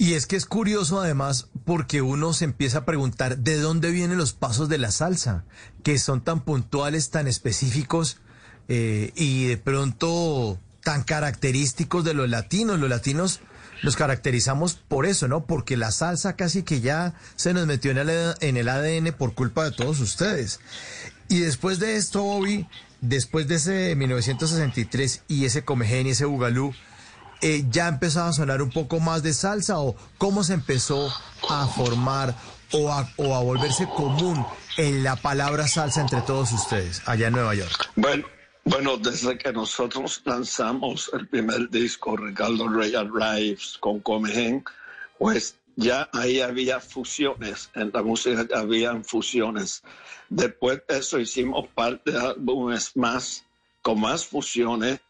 Y es que es curioso además porque uno se empieza a preguntar de dónde vienen los pasos de la salsa, que son tan puntuales, tan específicos eh, y de pronto tan característicos de los latinos. Los latinos nos caracterizamos por eso, ¿no? Porque la salsa casi que ya se nos metió en el, en el ADN por culpa de todos ustedes. Y después de esto, Bobby, después de ese 1963 y ese Comején y ese Bugalú, eh, ya empezaba a sonar un poco más de salsa o cómo se empezó a formar o a, o a volverse común en la palabra salsa entre todos ustedes allá en Nueva York? Bueno, bueno, desde que nosotros lanzamos el primer disco, Ricardo Rey Arrives con Comején, pues ya ahí había fusiones, en la música habían fusiones. Después de eso hicimos parte de álbumes más, con más fusiones,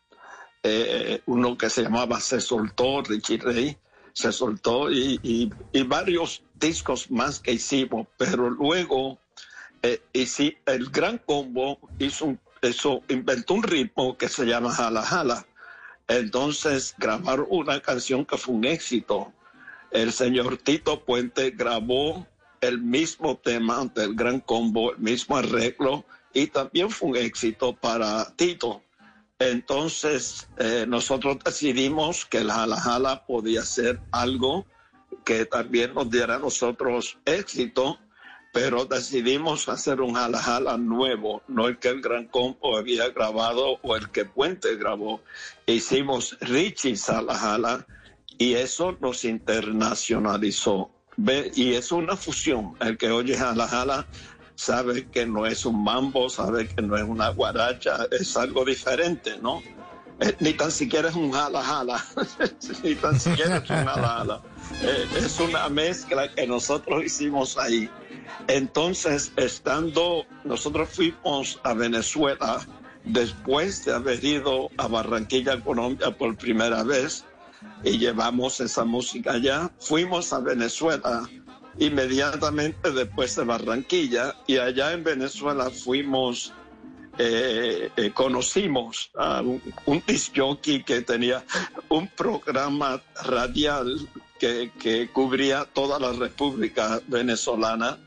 eh, uno que se llamaba Se Soltó, Richie Ray, Se Soltó y, varios discos más que hicimos, pero luego eh, el Gran Combo hizo eso, inventó un ritmo que se llama Jala Jala. Entonces grabaron una canción que fue un éxito. El señor Tito Puente grabó el mismo tema del Gran Combo, el mismo arreglo, y también fue un éxito para Tito. Entonces, eh, nosotros decidimos que el Jala Jala podía ser algo que también nos diera a nosotros éxito, pero decidimos hacer un Jala Jala nuevo, no el que el Gran Combo había grabado o el que Puente grabó. Hicimos Richie's Jala Jala y eso nos internacionalizó. Y es una fusión. El que oye Jala Jala sabe que no es un mambo, sabe que no es una guaracha, es algo diferente, ¿no? Eh, ni tan siquiera es un jala jala, ni tan siquiera es un jala. Eh, es una mezcla que nosotros hicimos ahí. Entonces, estando, nosotros fuimos a Venezuela después de haber ido a Barranquilla, Colombia por primera vez y llevamos esa música allá. Fuimos a Venezuela inmediatamente después de Barranquilla y allá en Venezuela fuimos, eh, eh, conocimos a un, un que tenía un programa radial que, que cubría toda la República Venezolana.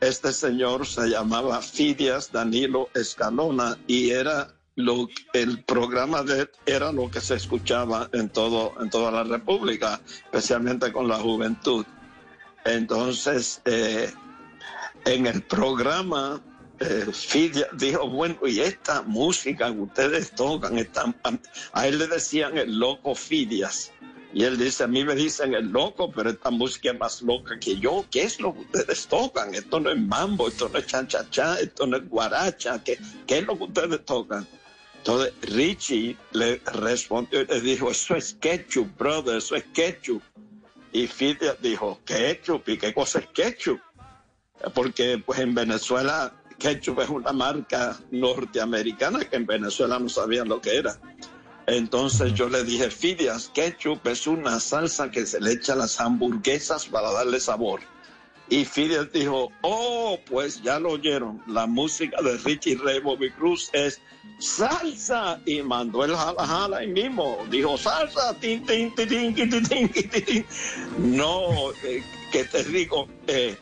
Este señor se llamaba Fidias Danilo Escalona y era lo, el programa de era lo que se escuchaba en todo en toda la República, especialmente con la juventud. Entonces, eh, en el programa, eh, dijo, bueno, y esta música que ustedes tocan, están, a él le decían el loco Fidias. Y él dice, a mí me dicen el loco, pero esta música es más loca que yo. ¿Qué es lo que ustedes tocan? Esto no es mambo, esto no es chanchachá, esto no es guaracha. ¿Qué, qué es lo que ustedes tocan? Entonces Richie le respondió y le dijo, eso es ketchup, brother, eso es ketchup. Y Fidel dijo, ketchup, ¿y qué cosa es ketchup? Porque pues en Venezuela ketchup es una marca norteamericana que en Venezuela no sabían lo que era. Entonces yo le dije, Fidias, ketchup es una salsa que se le echa a las hamburguesas para darle sabor. Y Fidel dijo, oh, pues ya lo oyeron, la música de Richie Ray Bobby Cruz es salsa. Y mandó el jala jala ahí mismo. Dijo, salsa, tin, tin, tin, tin, tin, tin, tin. No, eh, que te digo, eh,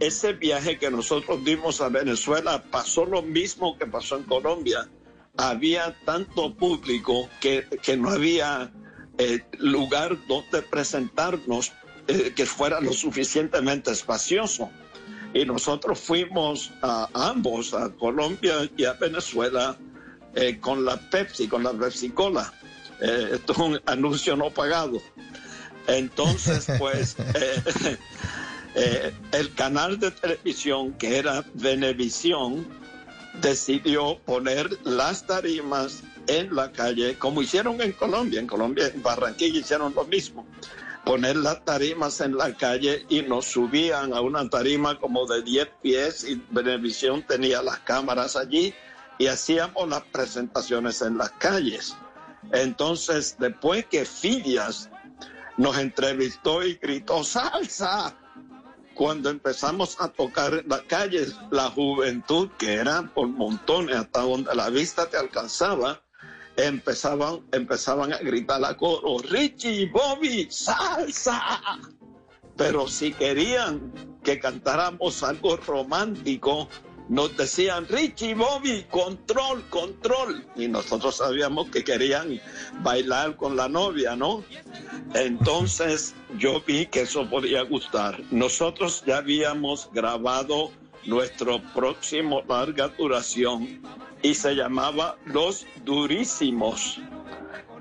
ese viaje que nosotros dimos a Venezuela pasó lo mismo que pasó en Colombia. Había tanto público que, que no había eh, lugar donde presentarnos eh, que fuera lo suficientemente espacioso. Y nosotros fuimos a ambos, a Colombia y a Venezuela, eh, con la Pepsi, con la Pepsi Cola. Eh, esto es un anuncio no pagado. Entonces, pues, el canal de televisión que era Venevisión decidió poner las tarimas en la calle, como hicieron en Colombia. En Colombia, en Barranquilla hicieron lo mismo. Poner las tarimas en la calle y nos subían a una tarima como de 10 pies y Benevisión tenía las cámaras allí y hacíamos las presentaciones en las calles. Entonces, después que Filias nos entrevistó y gritó salsa, cuando empezamos a tocar las calles, la juventud, que era por montones hasta donde la vista te alcanzaba, empezaban, empezaban a gritar a coro, Richie, Bobby, salsa. Pero si querían que cantáramos algo romántico, nos decían, Richie, Bobby, control, control. Y nosotros sabíamos que querían bailar con la novia, ¿no? Entonces yo vi que eso podía gustar. Nosotros ya habíamos grabado nuestro próximo larga duración y se llamaba Los Durísimos.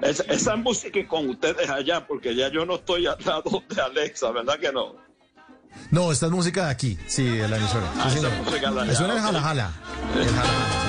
esa música con ustedes allá, porque ya yo no estoy al lado de Alexa, ¿verdad que no? No, esta es música de aquí, sí, de la emisora. Ah, Sí, es música de allá, Me suena el ok. jala jala. El jala jala,